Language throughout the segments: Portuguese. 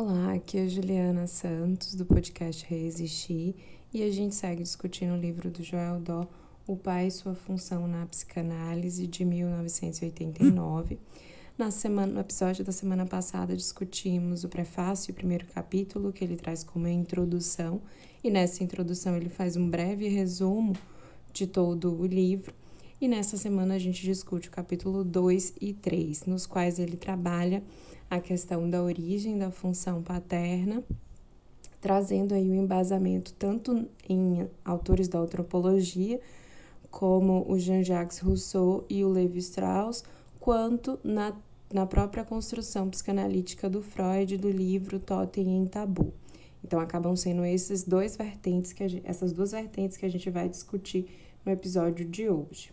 Olá, aqui é Juliana Santos, do podcast Resistir, e a gente segue discutindo o livro do Joel Dó, O Pai e Sua Função na Psicanálise, de 1989. Na semana, no episódio da semana passada, discutimos o prefácio o primeiro capítulo, que ele traz como introdução, e nessa introdução ele faz um breve resumo de todo o livro. E nessa semana a gente discute o capítulo 2 e 3, nos quais ele trabalha a questão da origem da função paterna, trazendo aí o um embasamento tanto em autores da antropologia, como o Jean-Jacques Rousseau e o Levi Strauss, quanto na, na própria construção psicanalítica do Freud do livro Totem em Tabu. Então acabam sendo esses dois vertentes que gente, essas duas vertentes que a gente vai discutir no episódio de hoje.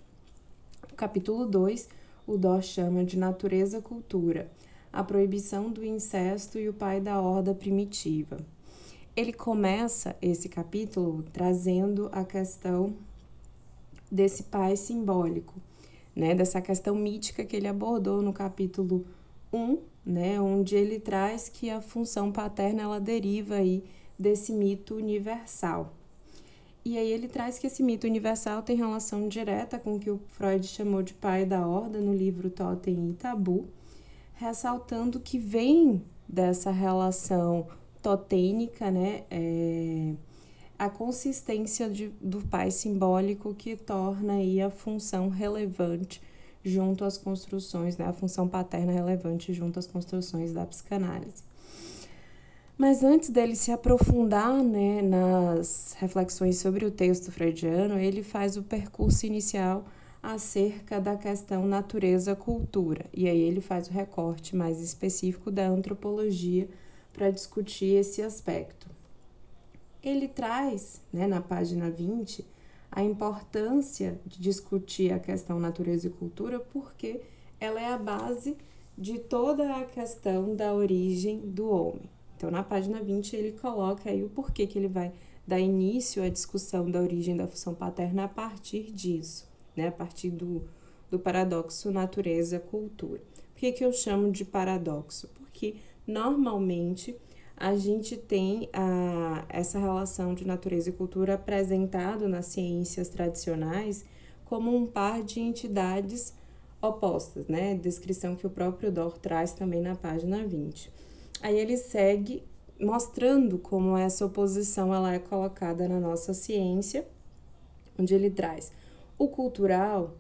O capítulo 2, o Dó chama de natureza cultura a proibição do incesto e o pai da horda primitiva. Ele começa esse capítulo trazendo a questão desse pai simbólico, né, dessa questão mítica que ele abordou no capítulo 1, né, onde ele traz que a função paterna ela deriva aí desse mito universal. E aí ele traz que esse mito universal tem relação direta com o que o Freud chamou de pai da horda no livro Totem e Tabu, ressaltando que vem dessa relação totênica, né, é, a consistência de, do pai simbólico que torna aí a função relevante junto às construções, né, a função paterna relevante junto às construções da psicanálise. Mas antes dele se aprofundar né, nas reflexões sobre o texto freudiano, ele faz o percurso inicial acerca da questão natureza-cultura. E aí ele faz o recorte mais específico da antropologia para discutir esse aspecto. Ele traz, né, na página 20, a importância de discutir a questão natureza e cultura porque ela é a base de toda a questão da origem do homem. Então, na página 20, ele coloca aí o porquê que ele vai dar início à discussão da origem da função paterna a partir disso né, a partir do, do paradoxo natureza-cultura. Por que, que eu chamo de paradoxo? Porque normalmente a gente tem a, essa relação de natureza e cultura apresentado nas ciências tradicionais como um par de entidades opostas, né? Descrição que o próprio Dor traz também na página 20. Aí ele segue mostrando como essa oposição ela é colocada na nossa ciência, onde ele traz o cultural,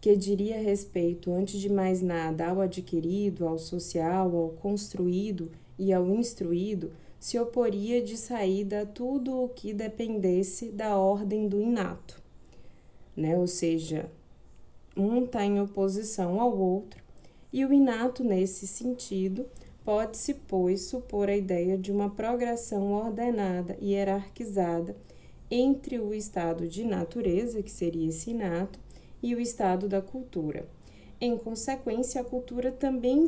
que diria respeito, antes de mais nada, ao adquirido, ao social, ao construído e ao instruído, se oporia de saída a tudo o que dependesse da ordem do inato, né? Ou seja, um está em oposição ao outro, e o inato, nesse sentido, pode-se, pois, supor a ideia de uma progressão ordenada e hierarquizada entre o estado de natureza, que seria esse inato, e o estado da cultura. Em consequência, a cultura também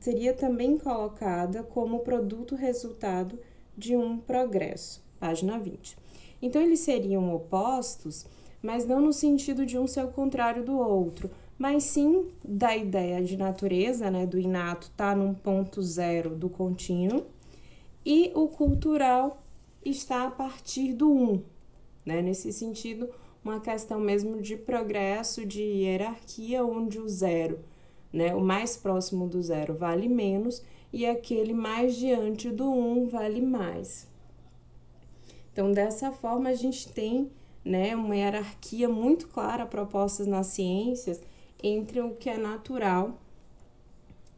seria também colocada como produto resultado de um progresso. Página 20. Então, eles seriam opostos, mas não no sentido de um ser o contrário do outro, mas sim da ideia de natureza, né, do inato, tá num ponto zero do contínuo, e o cultural está a partir do 1, um, né? Nesse sentido, uma questão mesmo de progresso, de hierarquia, onde o zero, né? O mais próximo do zero vale menos e aquele mais diante do 1 um vale mais. Então, dessa forma, a gente tem né, uma hierarquia muito clara proposta nas ciências entre o que é natural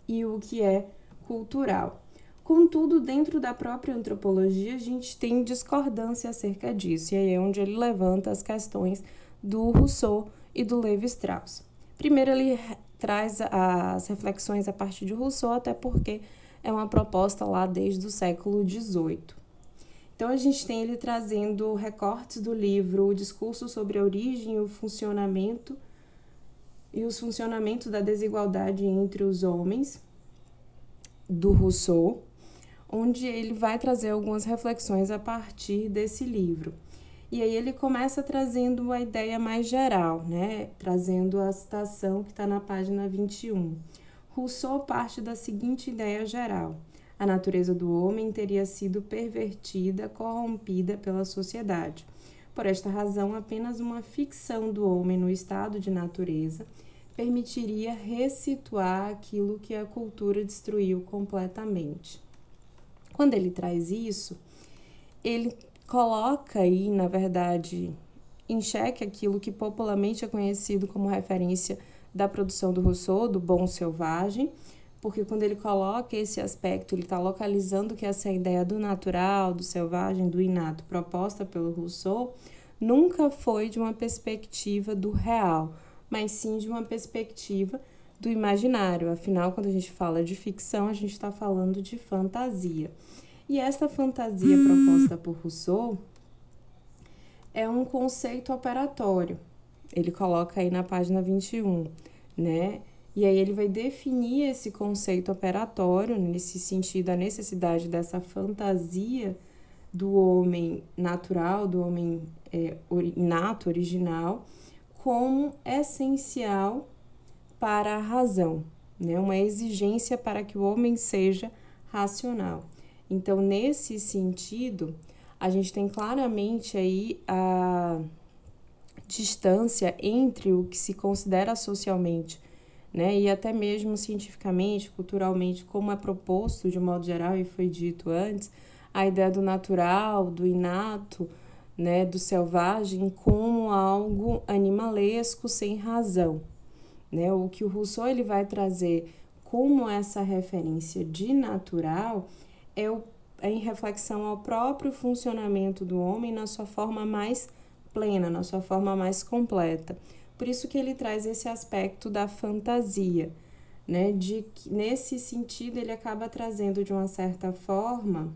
e o que é cultural. Contudo, dentro da própria antropologia, a gente tem discordância acerca disso, e aí é onde ele levanta as questões do Rousseau e do Levi Strauss. Primeiro, ele traz as reflexões a partir de Rousseau, até porque é uma proposta lá desde o século XVIII. Então, a gente tem ele trazendo recortes do livro O Discurso sobre a Origem e o Funcionamento e os funcionamentos da desigualdade entre os homens, do Rousseau, onde ele vai trazer algumas reflexões a partir desse livro. E aí ele começa trazendo a ideia mais geral, né? Trazendo a citação que está na página 21. Rousseau parte da seguinte ideia geral: a natureza do homem teria sido pervertida, corrompida pela sociedade. Por esta razão, apenas uma ficção do homem no estado de natureza permitiria ressituar aquilo que a cultura destruiu completamente. Quando ele traz isso, ele coloca aí, na verdade, em xeque aquilo que popularmente é conhecido como referência da produção do Rousseau, do bom selvagem, porque quando ele coloca esse aspecto, ele está localizando que essa ideia do natural, do selvagem, do inato, proposta pelo Rousseau, nunca foi de uma perspectiva do real, mas sim de uma perspectiva do imaginário. Afinal, quando a gente fala de ficção, a gente está falando de fantasia. E essa fantasia proposta por Rousseau é um conceito operatório. Ele coloca aí na página 21, né? E aí ele vai definir esse conceito operatório, nesse sentido, a necessidade dessa fantasia do homem natural, do homem é, original, como essencial para a razão, né? uma exigência para que o homem seja racional. Então, nesse sentido, a gente tem claramente aí a distância entre o que se considera socialmente, né, e até mesmo cientificamente, culturalmente, como é proposto de modo geral e foi dito antes, a ideia do natural, do inato, né, do selvagem como algo animalesco sem razão, né? O que o Rousseau ele vai trazer como essa referência de natural é, o, é em reflexão ao próprio funcionamento do homem na sua forma mais plena, na sua forma mais completa. Por isso que ele traz esse aspecto da fantasia, né? De que nesse sentido ele acaba trazendo de uma certa forma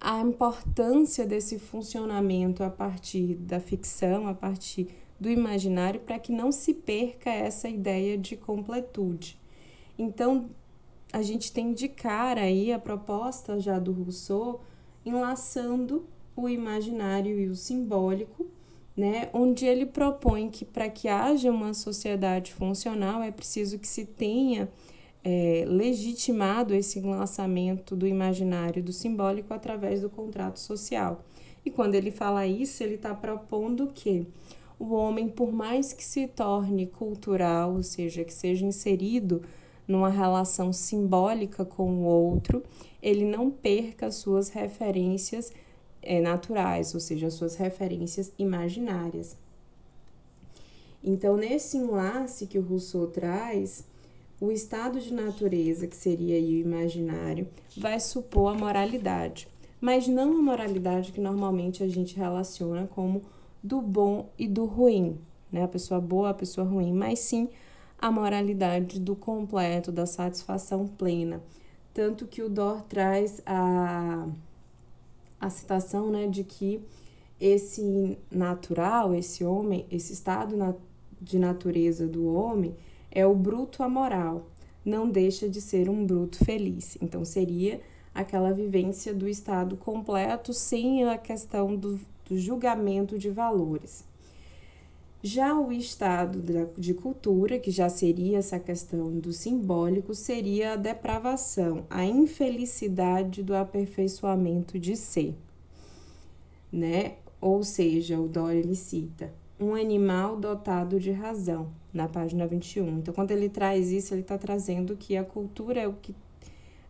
a importância desse funcionamento a partir da ficção, a partir do imaginário, para que não se perca essa ideia de completude. Então, a gente tem de cara aí a proposta já do Rousseau enlaçando o imaginário e o simbólico, né, onde ele propõe que para que haja uma sociedade funcional é preciso que se tenha é, legitimado esse enlaçamento do imaginário e do simbólico através do contrato social. E quando ele fala isso, ele está propondo que o homem, por mais que se torne cultural, ou seja, que seja inserido numa relação simbólica com o outro, ele não perca suas referências é, naturais, ou seja, suas referências imaginárias. Então, nesse enlace que o Rousseau traz, o estado de natureza, que seria o imaginário, vai supor a moralidade, mas não a moralidade que normalmente a gente relaciona como do bom e do ruim, né? A pessoa boa, a pessoa ruim, mas sim a moralidade do completo, da satisfação plena. Tanto que o Dor traz a, a citação né, de que esse natural, esse homem, esse estado de natureza do homem é o bruto amoral, não deixa de ser um bruto feliz. Então, seria aquela vivência do estado completo sem a questão do, do julgamento de valores. Já o estado de cultura, que já seria essa questão do simbólico, seria a depravação, a infelicidade do aperfeiçoamento de ser, né? Ou seja, o Dória ele cita um animal dotado de razão, na página 21. Então, quando ele traz isso, ele está trazendo que a cultura é o que,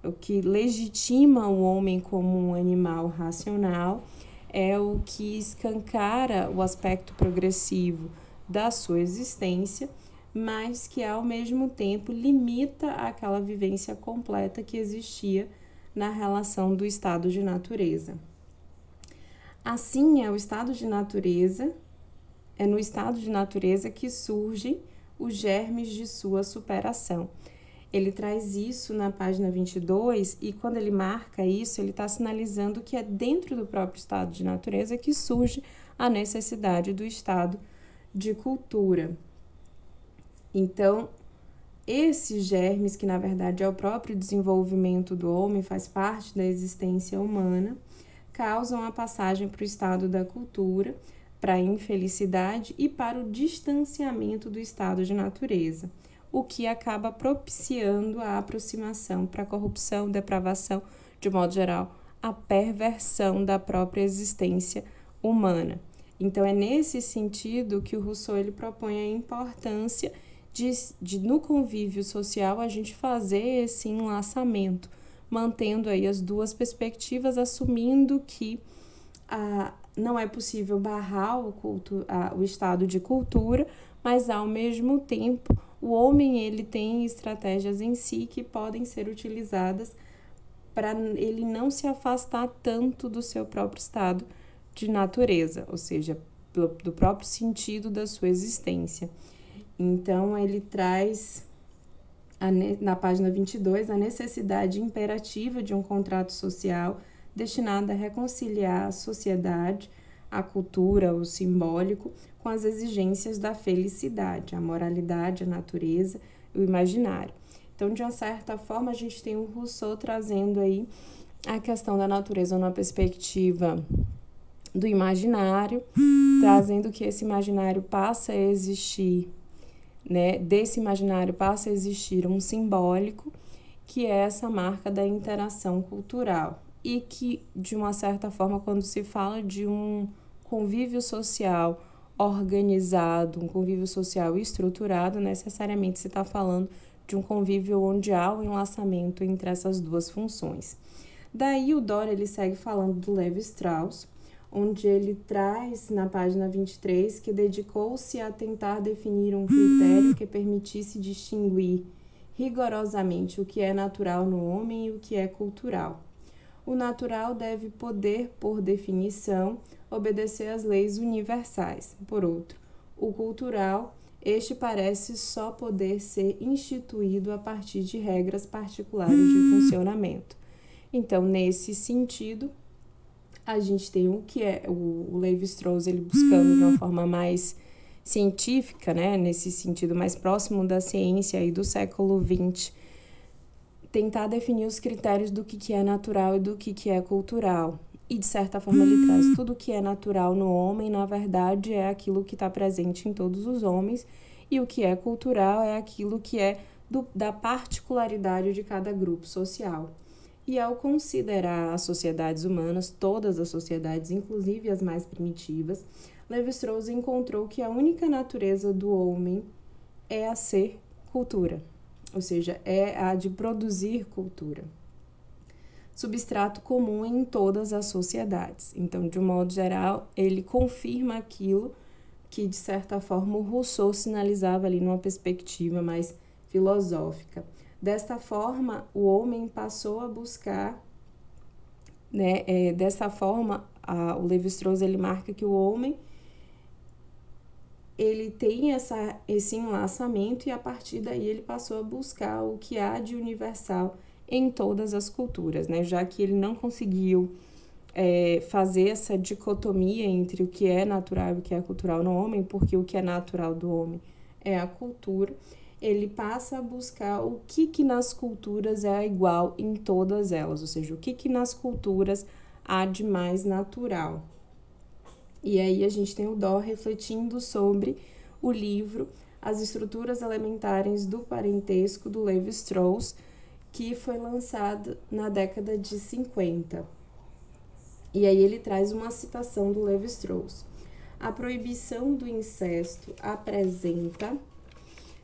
é o que legitima o homem como um animal racional é o que escancara o aspecto progressivo da sua existência, mas que ao mesmo tempo limita aquela vivência completa que existia na relação do estado de natureza. Assim, é o estado de natureza, é no estado de natureza que surgem os germes de sua superação. Ele traz isso na página 22 e quando ele marca isso, ele está sinalizando que é dentro do próprio estado de natureza que surge a necessidade do estado de cultura. Então, esses germes, que na verdade é o próprio desenvolvimento do homem, faz parte da existência humana, causam a passagem para o estado da cultura, para a infelicidade e para o distanciamento do estado de natureza o que acaba propiciando a aproximação para a corrupção, depravação, de modo geral, a perversão da própria existência humana. Então é nesse sentido que o Rousseau ele propõe a importância de, de no convívio social a gente fazer esse enlaçamento, mantendo aí as duas perspectivas, assumindo que a, não é possível barrar o, culto, a, o estado de cultura, mas ao mesmo tempo o homem ele tem estratégias em si que podem ser utilizadas para ele não se afastar tanto do seu próprio estado de natureza, ou seja, do, próprio sentido da sua existência. Então ele traz na página 22 a necessidade imperativa de um contrato social destinado a reconciliar a sociedade, a cultura, o simbólico, com as exigências da felicidade, a moralidade, a natureza o imaginário. Então, de uma certa forma, a gente tem o Rousseau trazendo aí a questão da natureza numa perspectiva do imaginário, trazendo que esse imaginário passa a existir, né? Desse imaginário passa a existir um simbólico, que é essa marca da interação cultural, e que, de uma certa forma, quando se fala de um convívio social organizado, um convívio social estruturado, necessariamente se está falando de um convívio onde há o um enlaçamento entre essas duas funções. Daí o Dória ele segue falando do Levi Strauss, onde ele traz na página 23 que dedicou-se a tentar definir um critério que permitisse distinguir rigorosamente o que é natural no homem e o que é cultural. O natural deve poder, por definição, obedecer às leis universais. Por outro, o cultural, este parece só poder ser instituído a partir de regras particulares de funcionamento. Então, nesse sentido, a gente tem o que é o, Levi-Strauss ele buscando de uma forma mais científica, né, nesse sentido mais próximo da ciência e do século XX, tentar definir os critérios do que, que é natural e do que, que é cultural. E, de certa forma, ele traz tudo que é natural no homem, na verdade, é aquilo que está presente em todos os homens, e o que é cultural é aquilo que é do, da particularidade de cada grupo social. E ao considerar as sociedades humanas, todas as sociedades, inclusive as mais primitivas, Levi-Strauss encontrou que a única natureza do homem é a ser cultura, ou seja, é a de produzir cultura substrato comum em todas as sociedades. Então, de um modo geral, ele confirma aquilo que, de certa forma, o Rousseau sinalizava ali numa perspectiva mais filosófica. Desta forma, o homem passou a buscar, né, é, dessa forma, a, o Levi-Strauss ele marca que o homem ele tem essa, esse enlaçamento e a partir daí ele passou a buscar o que há de universal em todas as culturas, né? Já que ele não conseguiu é, fazer essa dicotomia entre o que é natural e o que é cultural no homem, porque o que é natural do homem é a cultura, ele passa a buscar o que, que nas culturas é igual em todas elas, ou seja, o que, que nas culturas há de mais natural. E aí a gente tem o Dó refletindo sobre o livro As Estruturas Elementares do Parentesco, do Levi Strauss, que foi lançado na década de 50. E aí ele traz uma citação do Levi Strauss. A proibição do incesto apresenta,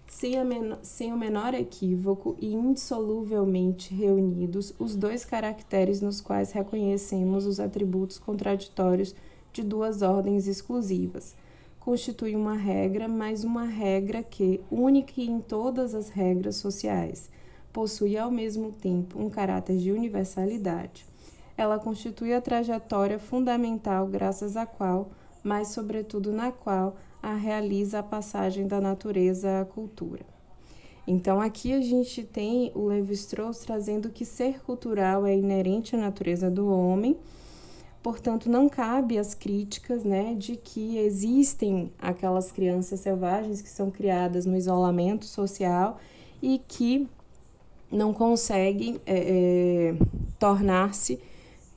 sem, sem o menor equívoco e indissoluvelmente reunidos, os dois caracteres nos quais reconhecemos os atributos contraditórios de duas ordens exclusivas. Constitui uma regra, mas uma regra que, única em todas as regras sociais, possui ao mesmo tempo um caráter de universalidade. Ela constitui a trajetória fundamental graças à qual, mas sobretudo na qual, a realiza a passagem da natureza à cultura. Então aqui a gente tem o Levi-Strauss trazendo que ser cultural é inerente à natureza do homem, portanto não cabe as críticas, né, de que existem aquelas crianças selvagens que são criadas no isolamento social e que não conseguem é, é, tornar-se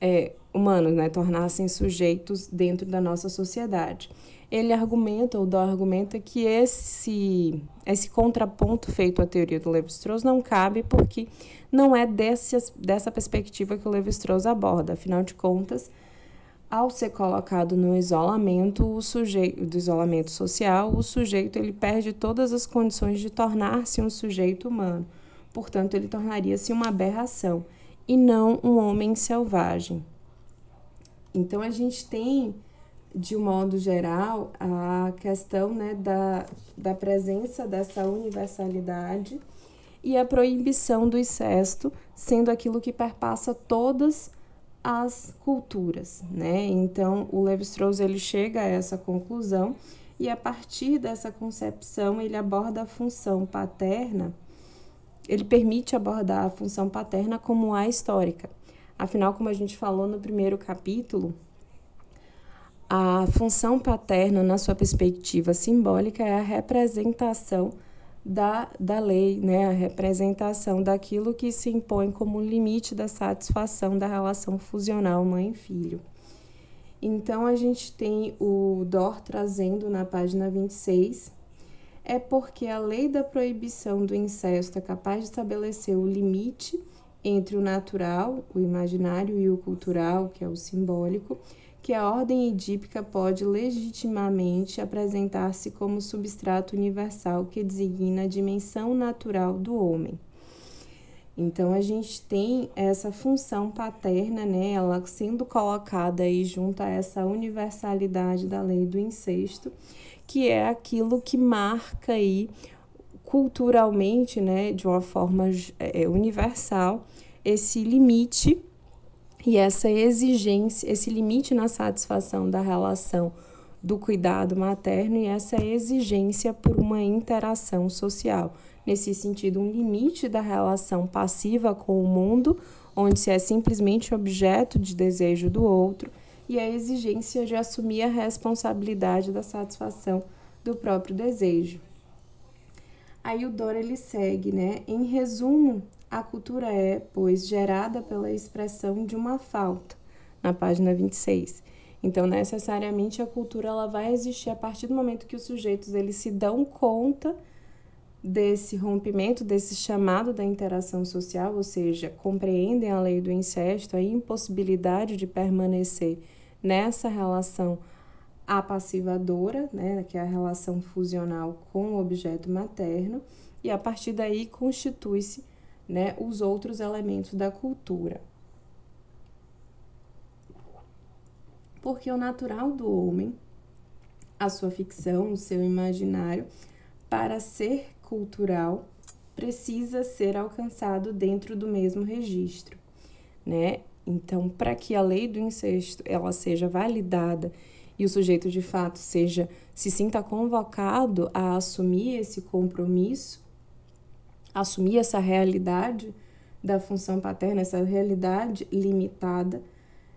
é, humanos, né? tornar-se sujeitos dentro da nossa sociedade. ele argumenta, ou Dó argumenta, que esse, esse contraponto feito à teoria do Levi-Strauss não cabe porque não é desse, dessa perspectiva que o Levi-Strauss aborda. Afinal de contas, ao ser colocado no isolamento, o sujeito, do isolamento social, o sujeito ele perde todas as condições de tornar-se um sujeito humano. Portanto, ele tornaria-se uma aberração e não um homem selvagem. Então, a gente tem, de um modo geral, a questão né, da, da presença dessa universalidade e a proibição do incesto sendo aquilo que perpassa todas as culturas, né? Então, o Levi-Strauss ele chega a essa conclusão e a partir dessa concepção ele aborda a função paterna, ele permite abordar a função paterna como a histórica. Afinal, como a gente falou no primeiro capítulo, a função paterna, na sua perspectiva simbólica, é a representação da, da lei, né? a representação daquilo que se impõe como limite da satisfação da relação fusional mãe-filho. Então, a gente tem o Dor trazendo na página 26, é porque a lei da proibição do incesto é capaz de estabelecer o limite entre o natural, o imaginário, e o cultural, que é o simbólico, que a ordem edípica pode legitimamente apresentar-se como substrato universal que designa a dimensão natural do homem. Então a gente tem essa função paterna, né, ela sendo colocada aí junto a essa universalidade da lei do incesto, que é aquilo que marca aí culturalmente, né, de uma forma é, universal, esse limite e essa exigência, esse limite na satisfação da relação do cuidado materno e essa exigência por uma interação social. Nesse sentido, um limite da relação passiva com o mundo, onde se é simplesmente objeto de desejo do outro, e a exigência de assumir a responsabilidade da satisfação do próprio desejo. Aí o Dora ele segue, né? Em resumo, a cultura é, pois, gerada pela expressão de uma falta, na página 26. Então, necessariamente a cultura ela vai existir a partir do momento que os sujeitos eles se dão conta desse rompimento, desse chamado da interação social, ou seja, compreendem a lei do incesto, a impossibilidade de permanecer nessa relação apassivadora, né, que é a relação fusional com o objeto materno, e a partir daí constitui-se né, os outros elementos da cultura. Porque o natural do homem, a sua ficção, o seu imaginário, para ser cultural, precisa ser alcançado dentro do mesmo registro, né? Então, para que a lei do incesto ela seja validada e o sujeito de fato seja se sinta convocado a assumir esse compromisso, assumir essa realidade da função paterna, essa realidade limitada,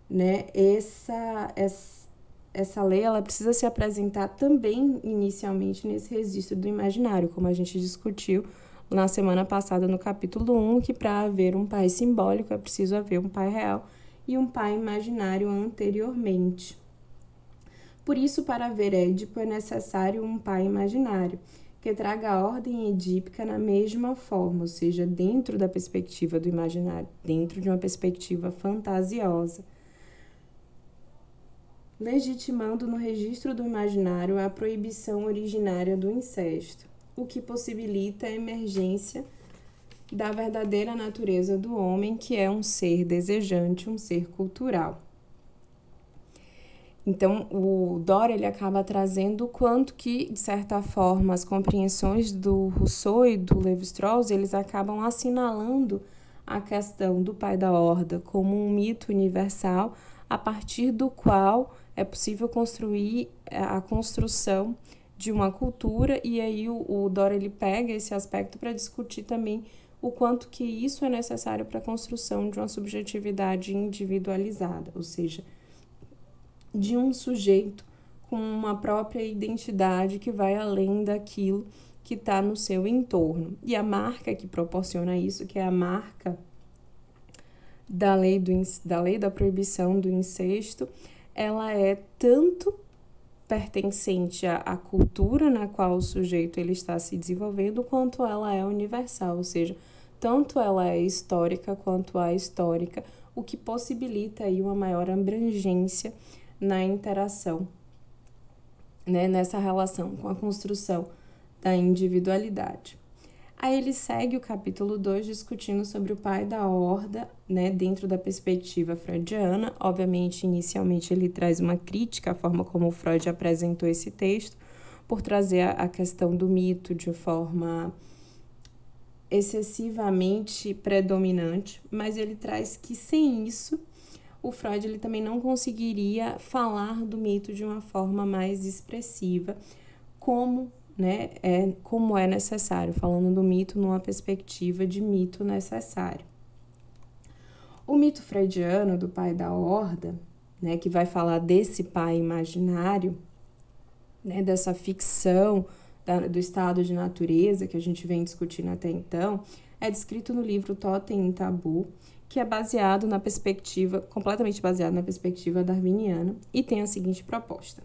né? Essa, essa, essa lei ela precisa se apresentar também inicialmente nesse registro do imaginário, como a gente discutiu na semana passada no capítulo 1, que para haver um pai simbólico é preciso haver um pai real e um pai imaginário anteriormente. Por isso, para haver Édipo é necessário um pai imaginário que traga a ordem edípica na mesma forma, ou seja, dentro da perspectiva do imaginário, dentro de uma perspectiva fantasiosa, legitimando no registro do imaginário a proibição originária do incesto, o que possibilita a emergência da verdadeira natureza do homem, que é um ser desejante, um ser cultural. Então, o Dora ele acaba trazendo o quanto que, de certa forma, as compreensões do Rousseau e do Levi-Strauss, eles acabam assinalando a questão do pai da horda como um mito universal a partir do qual é possível construir é, a construção de uma cultura e aí o, o Dora ele pega esse aspecto para discutir também o quanto que isso é necessário para a construção de uma subjetividade individualizada, ou seja, de um sujeito com uma própria identidade que vai além daquilo que está no seu entorno. E a marca que proporciona isso, que é a marca da lei, do, da lei da proibição do incesto, ela é tanto pertencente à, cultura na qual o sujeito ele está se desenvolvendo, quanto ela é universal, ou seja, tanto ela é histórica quanto a histórica, o que possibilita aí uma maior abrangência na interação, né, nessa relação com a construção da individualidade. Aí ele segue o capítulo 2 discutindo sobre o pai da horda, né, dentro da perspectiva freudiana. Obviamente, inicialmente ele traz uma crítica à forma como Freud apresentou esse texto, por trazer a questão do mito de forma excessivamente predominante, mas ele traz que sem isso o Freud ele também não conseguiria falar do mito de uma forma mais expressiva, como né, é como é necessário, falando do mito numa perspectiva de mito necessário. O mito freudiano do pai da horda, né, que vai falar desse pai imaginário, né, dessa ficção da, do estado de natureza que a gente vem discutindo até então, é descrito no livro Totem e Tabu, que é baseado na perspectiva, completamente baseado na perspectiva darwiniana, e tem a seguinte proposta.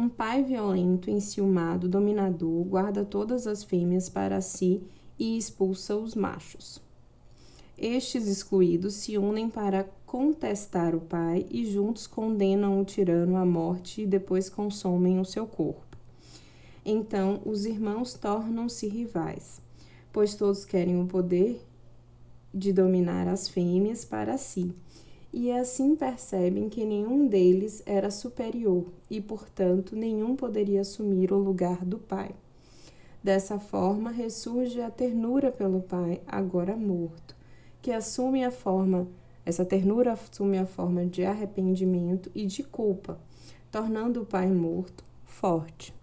Um pai violento, enciumado, dominador, guarda todas as fêmeas para si e expulsa os machos. Estes excluídos se unem para contestar o pai e juntos condenam o tirano à morte e depois consomem o seu corpo. Então os irmãos tornam-se rivais, pois todos querem o poder de dominar as fêmeas para si e assim percebem que nenhum deles era superior e, portanto, nenhum poderia assumir o lugar do pai. Dessa forma, ressurge a ternura pelo pai, agora morto, que assume a forma, essa ternura assume a forma de arrependimento e de culpa, tornando o pai morto forte.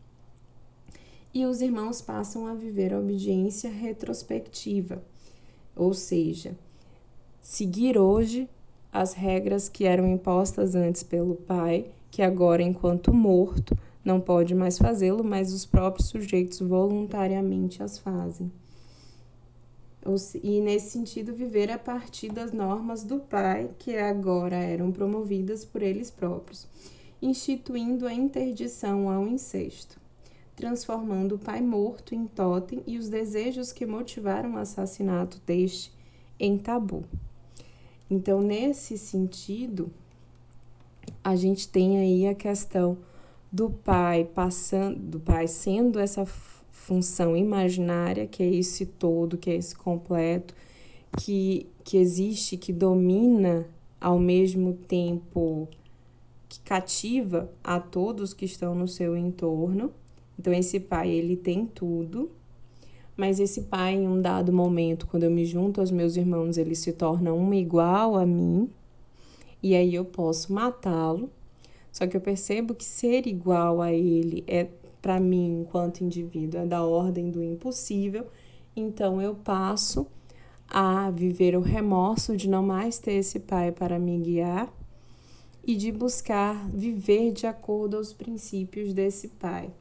E os irmãos passam a viver a obediência retrospectiva, ou seja, seguir hoje as regras que eram impostas antes pelo pai, que agora, enquanto morto, não pode mais fazê-lo, mas os próprios sujeitos voluntariamente as fazem. E, nesse sentido, viver a partir das normas do pai, que agora eram promovidas por eles próprios, instituindo a interdição ao incesto, transformando o pai morto em totem e os desejos que motivaram o assassinato deste em tabu. Então, nesse sentido, a gente tem aí a questão do pai passando, do pai sendo essa função imaginária, que é esse todo, que é esse completo, que, que existe, que domina ao mesmo tempo que cativa a todos que estão no seu entorno. Então esse pai, ele tem tudo, mas esse pai, em um dado momento, quando eu me junto aos meus irmãos, ele se torna um igual a mim, e aí eu posso matá-lo. Só que eu percebo que ser igual a ele é, para mim, enquanto indivíduo, é da ordem do impossível. Então eu passo a viver o remorso de não mais ter esse pai para me guiar e de buscar viver de acordo aos princípios desse pai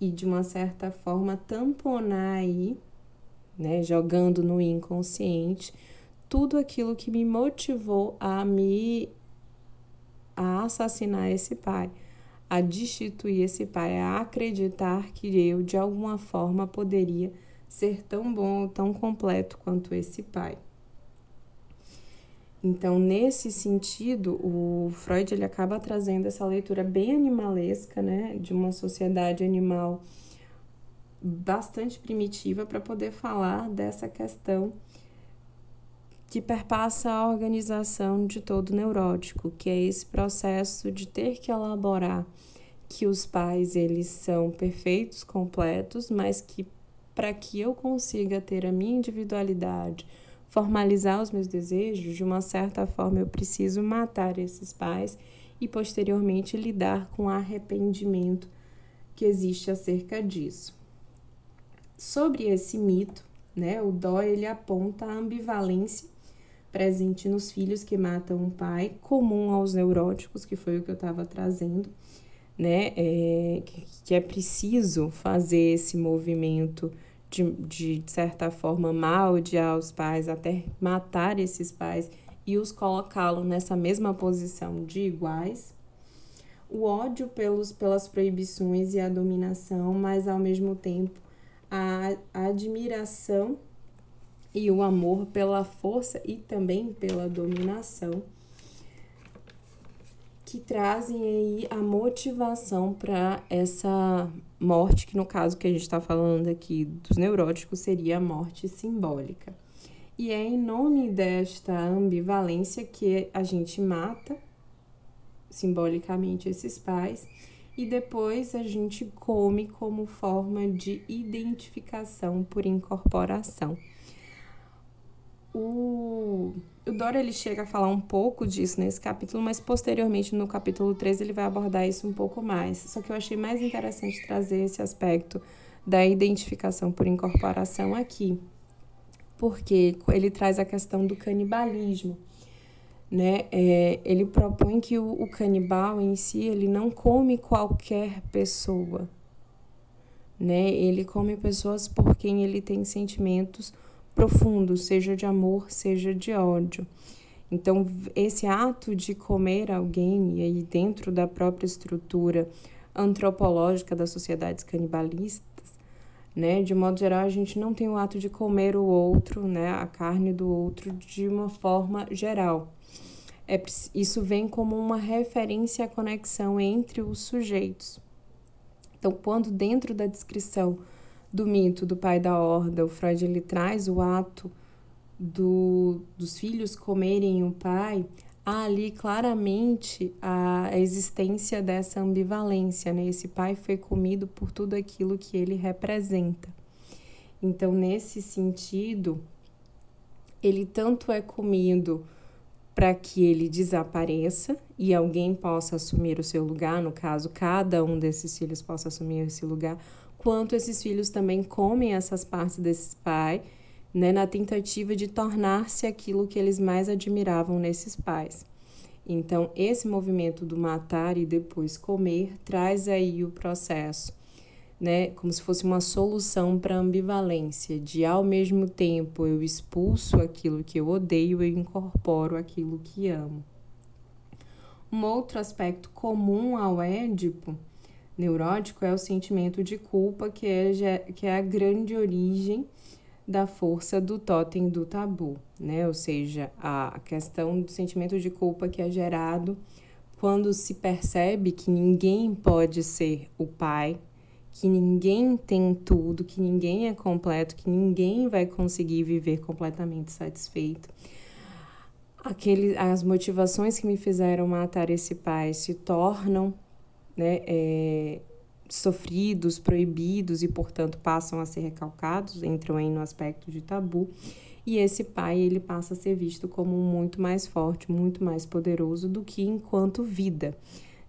e de uma certa forma tamponar aí, né, jogando no inconsciente, tudo aquilo que me motivou a me a assassinar esse pai, a destituir esse pai, a acreditar que eu de alguma forma poderia ser tão bom tão completo quanto esse pai. Então, nesse sentido, o Freud ele acaba trazendo essa leitura bem animalesca, né, de uma sociedade animal bastante primitiva para poder falar dessa questão que perpassa a organização de todo neurótico, que é esse processo de ter que elaborar que os pais eles são perfeitos, completos, mas que para que eu consiga ter a minha individualidade, formalizar os meus desejos, de uma certa forma eu preciso matar esses pais e posteriormente lidar com o arrependimento que existe acerca disso. Sobre esse mito, né, o Dó ele aponta a ambivalência presente nos filhos que matam o pai, comum aos neuróticos, que foi o que eu estava trazendo, né, é, que é preciso fazer esse movimento de, de, certa forma, mal odiar os pais, até matar esses pais e os colocá-lo nessa mesma posição de iguais. o ódio pelos, pelas proibições e a dominação, mas ao mesmo tempo a, a admiração e o amor pela força e também pela dominação que trazem aí a motivação para essa morte, que no caso que a gente está falando aqui dos neuróticos seria a morte simbólica. E é em nome desta ambivalência que a gente mata simbolicamente esses pais e depois a gente come como forma de identificação por incorporação. O, o Dora ele chega a falar um pouco disso nesse capítulo, mas posteriormente no capítulo 3 ele vai abordar isso um pouco mais. Só que eu achei mais interessante trazer esse aspecto da identificação por incorporação aqui, porque ele traz a questão do canibalismo. Né? É, ele propõe que o, o canibal em si ele não come qualquer pessoa, né? Ele come pessoas por quem ele tem sentimentos profundo, seja de amor, seja de ódio. Então, esse ato de comer alguém, e aí dentro da própria estrutura antropológica das sociedades canibalistas, né, de modo geral, a gente não tem o ato de comer o outro, né, a carne do outro, de uma forma geral. É, isso vem como uma referência à conexão entre os sujeitos. Então, quando dentro da descrição do mito do pai da horda, o Freud ele traz o ato do, dos filhos comerem o pai, há ali claramente a existência dessa ambivalência, né? Esse pai foi comido por tudo aquilo que ele representa. Então, nesse sentido, ele tanto é comido para que ele desapareça e alguém possa assumir o seu lugar, no caso, cada um desses filhos possa assumir esse lugar, quanto esses filhos também comem essas partes desse pai, né, na tentativa de tornar-se aquilo que eles mais admiravam nesses pais. Então, esse movimento do matar e depois comer traz aí o processo, né, como se fosse uma solução para a ambivalência, de ao mesmo tempo eu expulso aquilo que eu odeio e incorporo aquilo que amo. Um outro aspecto comum ao Édipo neurótico é o sentimento de culpa, que é, que é a grande origem da força do totem do tabu, né? Ou seja, a questão do sentimento de culpa que é gerado quando se percebe que ninguém pode ser o pai, que ninguém tem tudo, que ninguém é completo, que ninguém vai conseguir viver completamente satisfeito. Aquele, as motivações que me fizeram matar esse pai se tornam né, é, sofridos, proibidos e, portanto, passam a ser recalcados, entram aí no aspecto de tabu. E esse pai, ele passa a ser visto como muito mais forte, muito mais poderoso do que enquanto vida,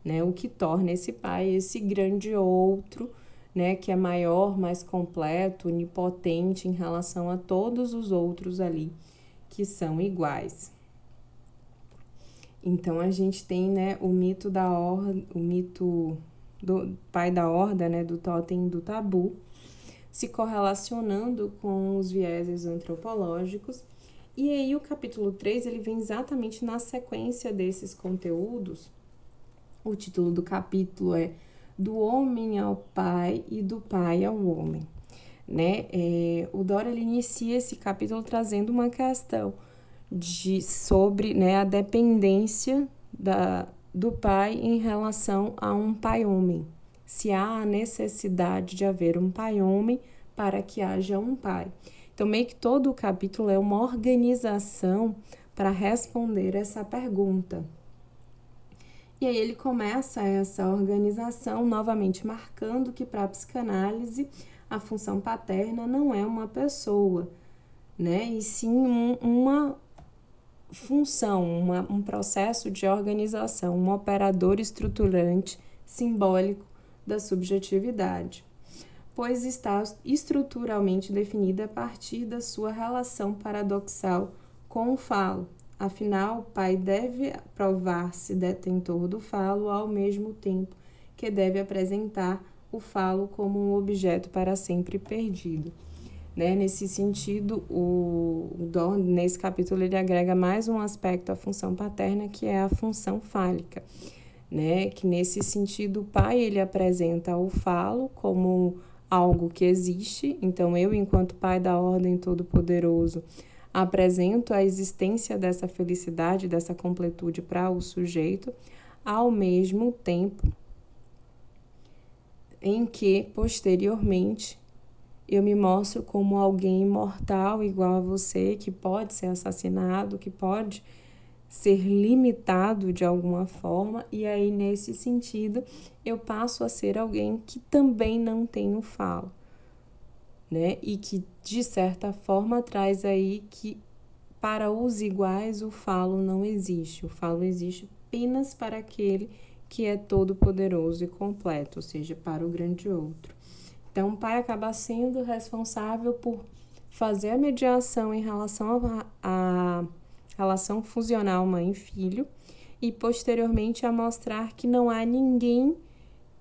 né? O que torna esse pai esse grande outro, né, que é maior, mais completo, onipotente em relação a todos os outros ali que são iguais. Então a gente tem, né, o mito da horda, o mito do pai da horda, né, do totem do tabu, se correlacionando com os vieses antropológicos. E aí o capítulo 3, ele vem exatamente na sequência desses conteúdos. O título do capítulo é Do homem ao pai e do pai ao homem. Né? É, o Dora ele inicia esse capítulo trazendo uma questão de, sobre né, a dependência da, do pai em relação a um pai homem. Se há a necessidade de haver um pai homem para que haja um pai. Então, meio que todo o capítulo é uma organização para responder essa pergunta. E aí ele começa essa organização novamente marcando que para a psicanálise a função paterna não é uma pessoa, né? E sim um, uma função, uma, um processo de organização, um operador estruturante simbólico da subjetividade, pois está estruturalmente definida a partir da sua relação paradoxal com o falo. Afinal, o pai deve provar-se detentor do falo ao mesmo tempo que deve apresentar o falo como um objeto para sempre perdido. Né? Nesse sentido, o, o nesse capítulo, ele agrega mais um aspecto à função paterna, que é a função fálica. né? Que nesse sentido o pai ele apresenta o falo como algo que existe. Então eu, enquanto pai da ordem todo-poderoso, apresento a existência dessa felicidade, dessa completude para o sujeito, ao mesmo tempo em que posteriormente eu me mostro como alguém imortal igual a você, que pode ser assassinado, que pode ser limitado de alguma forma, e aí nesse sentido eu passo a ser alguém que também não tem o falo, né? E que de certa forma traz aí que para os iguais o falo não existe, o falo existe apenas para aquele que é todo poderoso e completo, ou seja, para o grande outro. Então, o pai acaba sendo responsável por fazer a mediação em relação a relação fusional mãe-filho, e posteriormente a mostrar que não há ninguém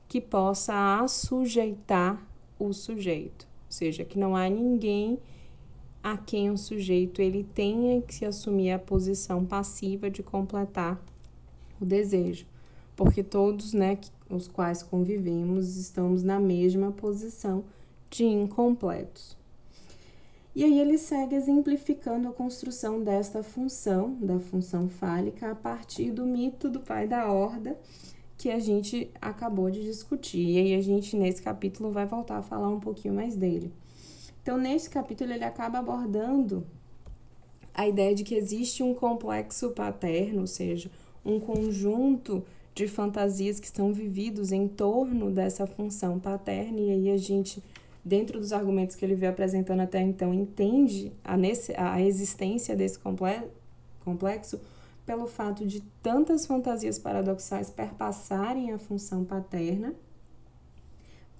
que possa assujeitar o sujeito, ou seja, que não há ninguém a quem o sujeito ele tenha que se assumir a posição passiva de completar o desejo, porque todos, né, os quais convivemos, estamos na mesma posição de incompletos. E aí ele segue exemplificando a construção desta função, da função fálica, a partir do mito do pai da horda, que a gente acabou de discutir. E aí a gente, nesse capítulo, vai voltar a falar um pouquinho mais dele. Então, nesse capítulo, ele acaba abordando a ideia de que existe um complexo paterno, ou seja, um conjunto de fantasias que estão vividos em torno dessa função paterna, e aí a gente dentro dos argumentos que ele veio apresentando até então, entende a, nesse, a existência desse complexo pelo fato de tantas fantasias paradoxais perpassarem a função paterna,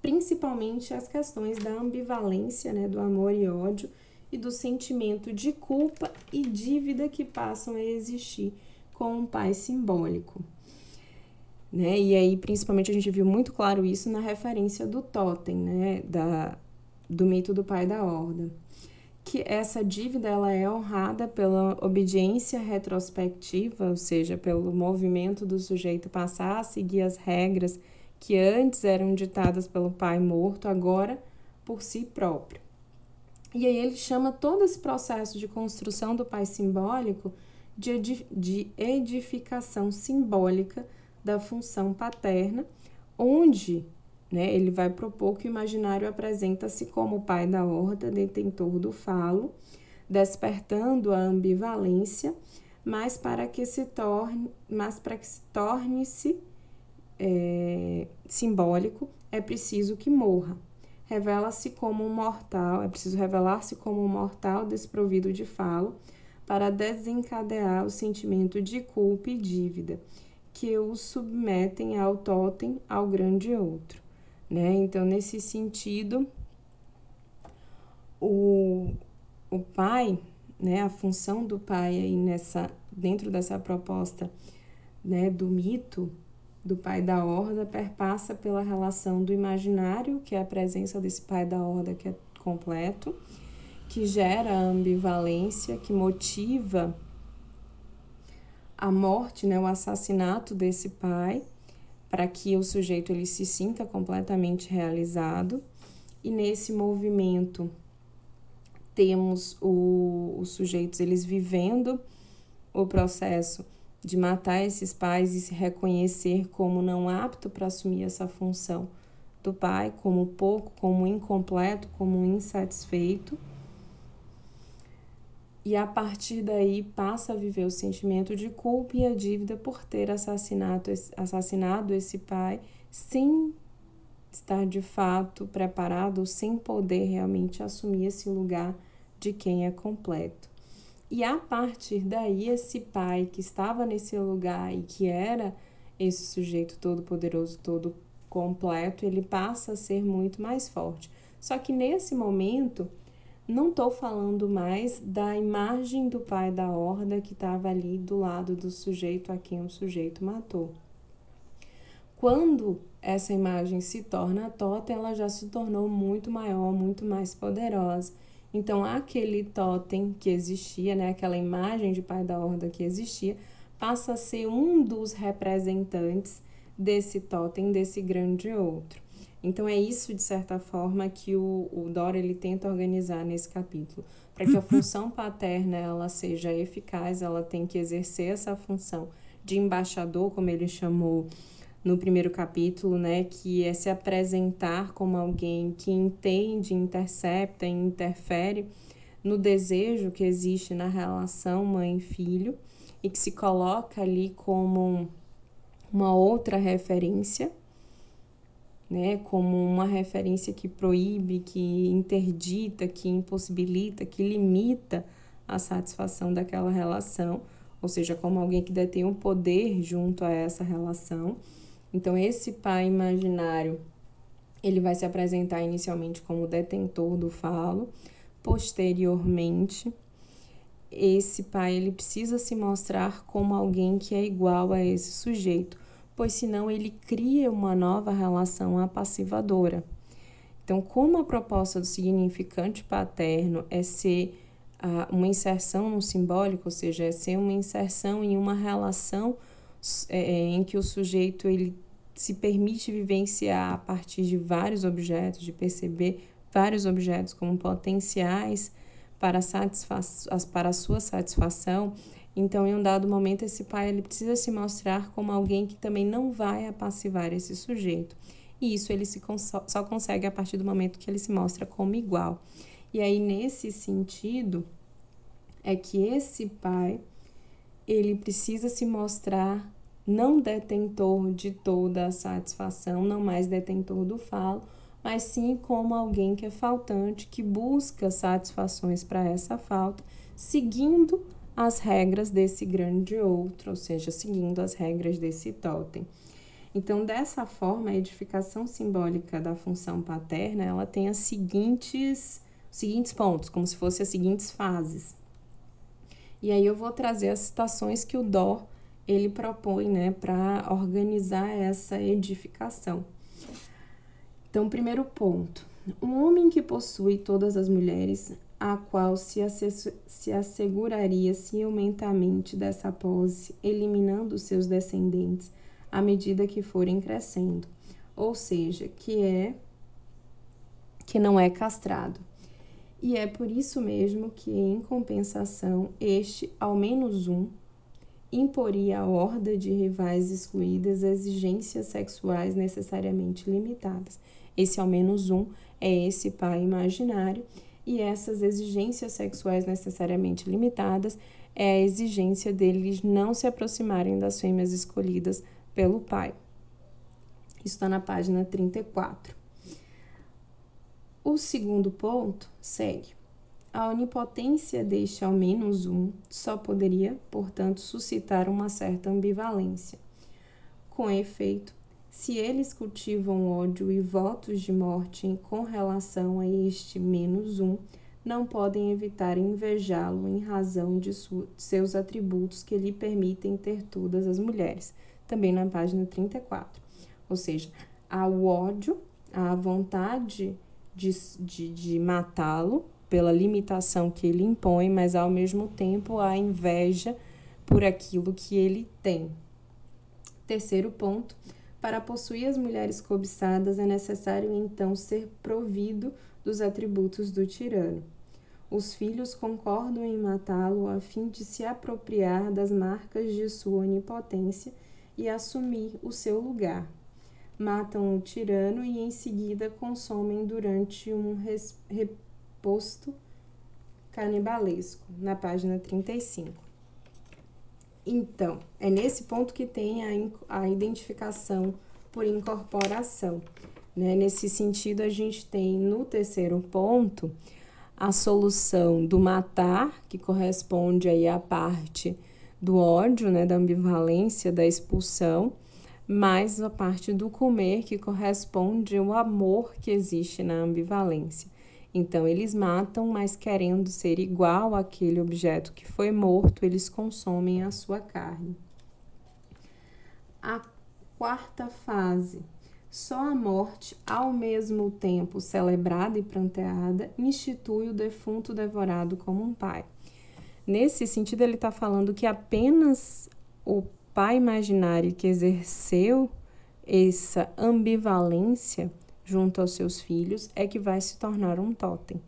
principalmente as questões da ambivalência, né, do amor e ódio e do sentimento de culpa e dívida que passam a existir com um pai simbólico. Né? E aí, principalmente, a gente viu muito claro isso na referência do totem, né? Da, do mito do pai da horda. Que essa dívida ela é honrada pela obediência retrospectiva, ou seja, pelo movimento do sujeito passar a seguir as regras que antes eram ditadas pelo pai morto, agora por si próprio. E aí ele chama todo esse processo de construção do pai simbólico de edificação simbólica da função paterna, onde né, ele vai propor que o imaginário apresenta-se como o pai da horda, detentor do falo, despertando a ambivalência, mas para que se torne, mas para que se torne-se é, simbólico, é preciso que morra. Revela-se como um mortal, é preciso revelar-se como um mortal desprovido de falo, para desencadear o sentimento de culpa e dívida que o submetem ao totem ao grande outro, né? Então, nesse sentido, o, o pai, né, a função do pai aí nessa dentro dessa proposta, né, do mito do pai da horda perpassa pela relação do imaginário, que é a presença desse pai da horda que é completo, que gera ambivalência, que motiva a morte, né, o assassinato desse pai, para que o sujeito ele se sinta completamente realizado. E nesse movimento temos o, os sujeitos eles vivendo o processo de matar esses pais e se reconhecer como não apto para assumir essa função do pai, como pouco, como incompleto, como insatisfeito e a partir daí passa a viver o sentimento de culpa e a dívida por ter assassinado, assassinado esse pai sem estar de fato preparado, sem poder realmente assumir esse lugar de quem é completo. E a partir daí, esse pai que estava nesse lugar e que era esse sujeito todo poderoso, todo completo, ele passa a ser muito mais forte. Só que nesse momento, não estou falando mais da imagem do pai da horda que estava ali do lado do sujeito a quem o sujeito matou. Quando essa imagem se torna totem, ela já se tornou muito maior, muito mais poderosa. Então, aquele totem que existia, né, aquela imagem de pai da horda que existia, passa a ser um dos representantes desse totem, desse grande outro. Então é isso de certa forma que o, o Dora ele tenta organizar nesse capítulo, para que a função paterna ela seja eficaz, ela tem que exercer essa função de embaixador, como ele chamou no primeiro capítulo, né, que é se apresentar como alguém que entende, intercepta e interfere no desejo que existe na relação mãe-filho e que se coloca ali como uma outra referência, né, como uma referência que proíbe, que interdita, que impossibilita, que limita a satisfação daquela relação, ou seja, como alguém que detém um poder junto a essa relação. Então, esse pai imaginário, ele vai se apresentar inicialmente como detentor do falo, posteriormente, esse pai ele precisa se mostrar como alguém que é igual a esse sujeito, pois senão ele cria uma nova relação apassivadora. Então, como a proposta do significante paterno é ser uh, uma inserção no simbólico, ou seja, é ser uma inserção em uma relação é, é, em que o sujeito ele se permite vivenciar a partir de vários objetos, de perceber vários objetos como potenciais para, satisfa para a sua satisfação, então em um dado momento esse pai ele precisa se mostrar como alguém que também não vai apassivar esse sujeito. E isso ele se só consegue a partir do momento que ele se mostra como igual. E aí nesse sentido é que esse pai ele precisa se mostrar não detentor de toda a satisfação, não mais detentor do falo, mas sim como alguém que é faltante, que busca satisfações para essa falta, seguindo as regras desse grande outro, ou seja, seguindo as regras desse totem. Então, dessa forma, a edificação simbólica da função paterna, ela tem as seguintes, os seguintes pontos, como se fossem as seguintes fases. E aí eu vou trazer as citações que o Dó ele propõe, né, para organizar essa edificação. Então, primeiro ponto: um homem que possui todas as mulheres, a qual se, se asseguraria ciumentamente dessa posse, eliminando seus descendentes à medida que forem crescendo, ou seja, que é que não é castrado. E é por isso mesmo que, em compensação, este, ao menos um, imporia à horda de rivais excluídas exigências sexuais necessariamente limitadas. Esse ao menos um é esse pai imaginário, e essas exigências sexuais necessariamente limitadas é a exigência deles não se aproximarem das fêmeas escolhidas pelo pai. Isso está na página 34. O segundo ponto segue. A onipotência deste ao menos um só poderia, portanto, suscitar uma certa ambivalência. Com efeito, se eles cultivam ódio e votos de morte com relação a este menos um, não podem evitar invejá-lo em razão de seus atributos que lhe permitem ter todas as mulheres. Também na página 34. Ou seja, há o ódio, há a vontade de, de, de matá-lo pela limitação que ele impõe, mas ao mesmo tempo há inveja por aquilo que ele tem. Terceiro ponto para possuir as mulheres cobiçadas é necessário então ser provido dos atributos do tirano. Os filhos concordam em matá-lo a fim de se apropriar das marcas de sua onipotência e assumir o seu lugar. Matam o tirano e em seguida consomem durante um reposto canibalesco, na página 35. Então, é nesse ponto que tem a, a identificação por incorporação. Né? Nesse sentido, a gente tem no terceiro ponto a solução do matar, que corresponde aí à parte do ódio, né, da ambivalência, da expulsão, mais a parte do comer, que corresponde ao amor que existe na ambivalência. Então, eles matam, mas querendo ser igual àquele objeto que foi morto, eles consomem a sua carne. A quarta fase. Só a morte, ao mesmo tempo celebrada e pranteada, institui o defunto devorado como um pai. Nesse sentido, ele está falando que apenas o pai imaginário que exerceu essa ambivalência junto aos seus filhos é que vai se tornar um totem.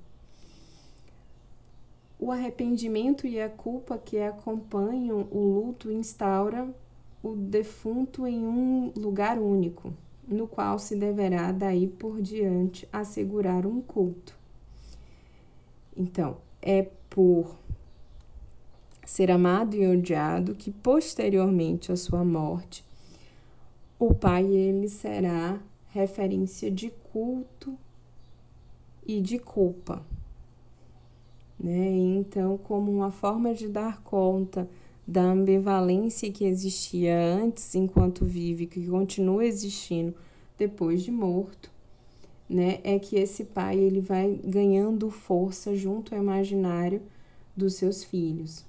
O arrependimento e a culpa que acompanham o luto instaura o defunto em um lugar único, no qual se deverá daí por diante assegurar um culto. Então, é por ser amado e odiado que posteriormente à sua morte, o pai ele será referência de culto e de culpa. Né? Então, como uma forma de dar conta da ambivalência que existia antes enquanto vive, que continua existindo depois de morto, né, é que esse pai ele vai ganhando força junto ao imaginário dos seus filhos.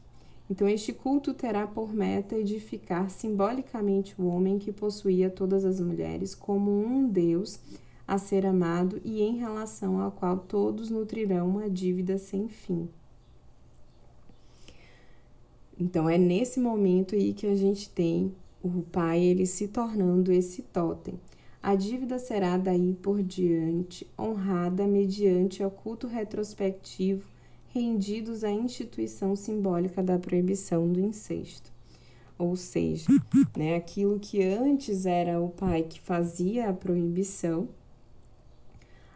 Então, este culto terá por meta edificar simbolicamente o homem que possuía todas as mulheres como um Deus a ser amado e em relação ao qual todos nutrirão uma dívida sem fim. Então é nesse momento aí que a gente tem o pai ele se tornando esse totem. A dívida será daí por diante honrada mediante o culto retrospectivo rendidos à instituição simbólica da proibição do incesto. Ou seja, né, aquilo que antes era o pai que fazia a proibição,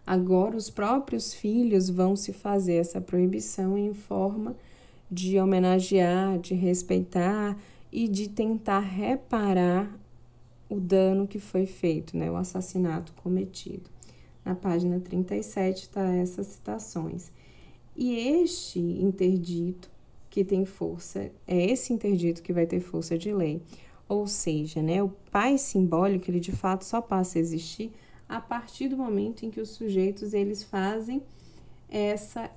agora os próprios filhos vão se fazer essa proibição em forma de homenagear, de respeitar e de tentar reparar o dano que foi feito, né, o assassinato cometido. Na página 37 está essas citações. E este interdito que tem força, é esse interdito que vai ter força de lei. Ou seja, né, o pai simbólico, ele de fato só passa a existir a partir do momento em que os sujeitos eles fazem essa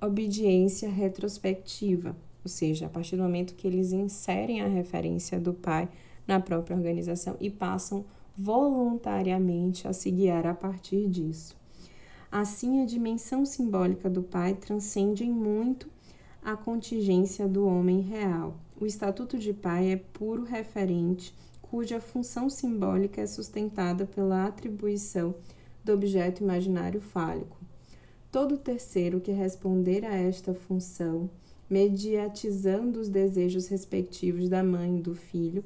obediência retrospectiva, ou seja, a partir do momento que eles inserem a referência do pai na própria organização e passam voluntariamente a se guiar a partir disso. Assim, a dimensão simbólica do pai transcende em muito a contingência do homem real. O estatuto de pai é puro referente, cuja função simbólica é sustentada pela atribuição do objeto imaginário fálico. Todo terceiro que responder a esta função, mediatizando os desejos respectivos da mãe e do filho,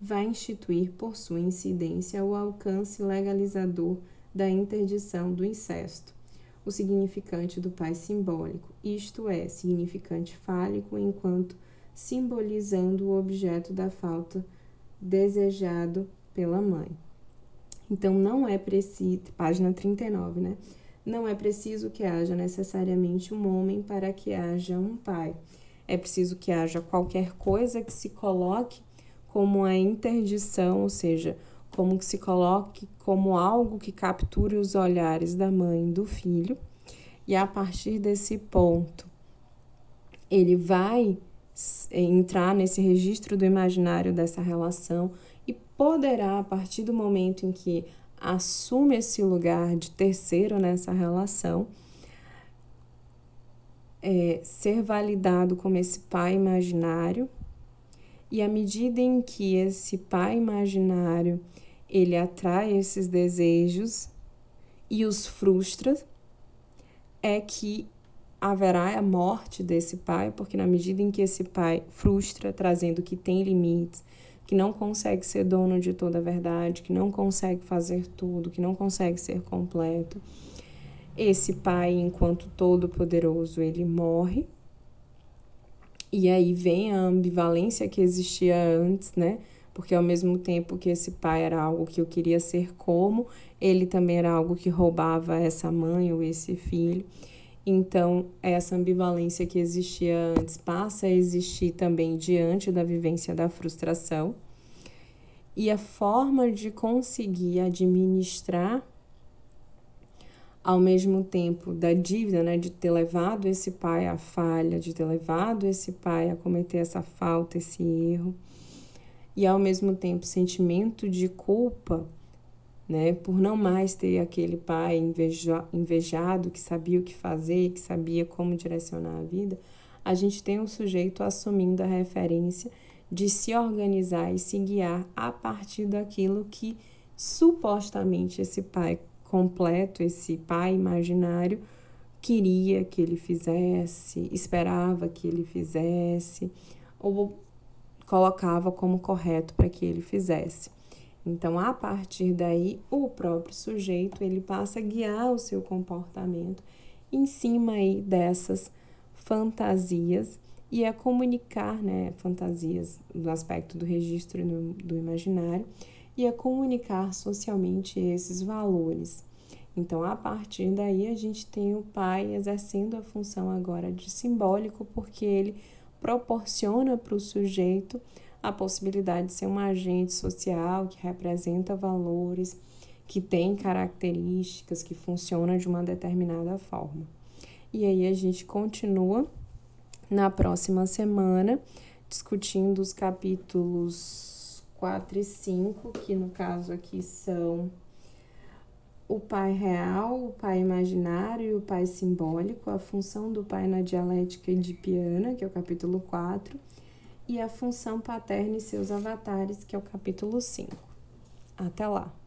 vai instituir por sua incidência o alcance legalizador da interdição do incesto, o significante do pai simbólico, isto é, significante fálico, enquanto simbolizando o objeto da falta desejado pela mãe. Então, não é preciso, página 39, né? Não é preciso que haja necessariamente um homem para que haja um pai. É preciso que haja qualquer coisa que se coloque como a interdição, ou seja, como que se coloque como algo que capture os olhares da mãe e do filho, e a partir desse ponto ele vai entrar nesse registro do imaginário dessa relação e poderá, a partir do momento em que assume esse lugar de terceiro nessa relação, é, ser validado como esse pai imaginário. E à medida em que esse pai imaginário ele atrai esses desejos e os frustra, é que haverá a morte desse pai, porque na medida em que esse pai frustra, trazendo que tem limites, que não consegue ser dono de toda a verdade, que não consegue fazer tudo, que não consegue ser completo, esse pai, enquanto todo poderoso, ele morre e aí vem a ambivalência que existia antes, né? Porque ao mesmo tempo que esse pai era algo que eu queria ser como, ele também era algo que roubava essa mãe ou esse filho. Então, essa ambivalência que existia antes passa a existir também diante da vivência da frustração. E a forma de conseguir administrar ao mesmo tempo da dívida, né, de ter levado esse pai à falha, de ter levado esse pai a cometer essa falta, esse erro, e ao mesmo tempo sentimento de culpa, né, por não mais ter aquele pai inveja, invejado que sabia o que fazer, que sabia como direcionar a vida, a gente tem um sujeito assumindo a referência de se organizar e se guiar a partir daquilo que supostamente esse pai completo, esse pai imaginário, queria que ele fizesse, esperava que ele fizesse, ou colocava como correto para que ele fizesse. Então, a partir daí, o próprio sujeito ele passa a guiar o seu comportamento em cima aí dessas fantasias e a comunicar, né, fantasias do aspecto do registro do, do imaginário e a comunicar socialmente esses valores. Então, a partir daí, a gente tem o pai exercendo a função agora de simbólico, porque ele proporciona para o sujeito a possibilidade de ser um agente social que representa valores, que tem características, que funciona de uma determinada forma. E aí a gente continua na próxima semana discutindo os capítulos 4 e 5, que no caso aqui são o pai real, o pai imaginário e o pai simbólico, a função do pai na dialética edipiana, que é o capítulo 4, e a função paterna e seus avatares, que é o capítulo 5. Até lá!